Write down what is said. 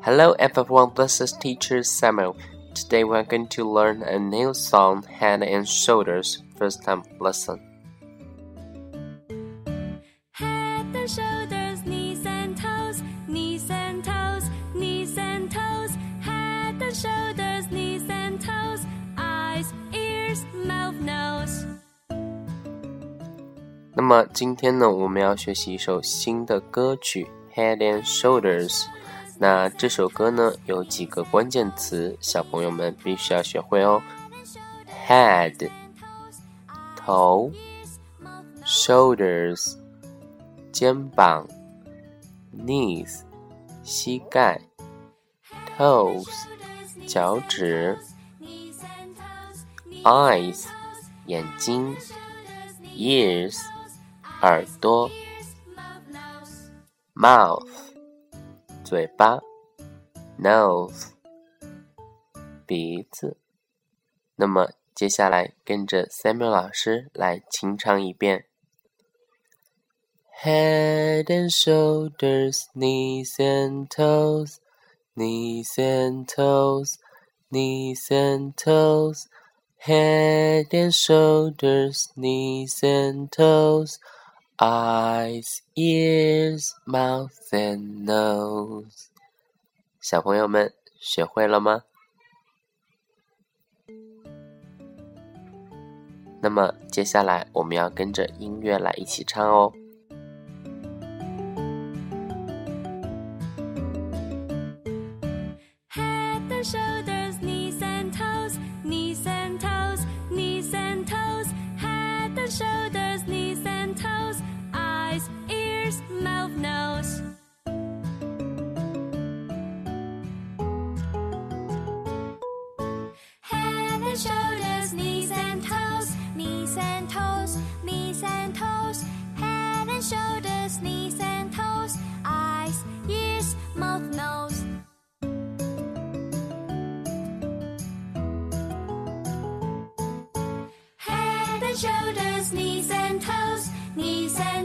Hello everyone, this is teacher Samuel. Today we're going to learn a new song, Head and Shoulders. First time listen. Head and shoulders, knees and toes, knees and toes, knees and toes. Head and shoulders, knees and toes, eyes, ears, mouth, nose. 那么今天呢，我们要学习一首新的歌曲《Head and Shoulders》。 那这首歌呢，有几个关键词，小朋友们必须要学会哦。Head，头；Shoulders，肩膀；Knees，膝盖；Toes，脚趾；Eyes，眼睛；Ears，耳朵；Mouth。嘴巴，nose，鼻子。那么接下来跟着 Samuel 老师来清唱一遍：Head and shoulders, knees and toes, knees and toes, knees and toes. Head and shoulders, knees and toes Eyes, ears, mouth and nose。小朋友们学会了吗？那么接下来我们要跟着音乐来一起唱哦。Head and shoulders, and shoulders, knees and toes, knees and toes, knees and toes. Head and shoulders, knees and toes, eyes, ears, mouth, nose. Head and shoulders, knees and toes, knees and.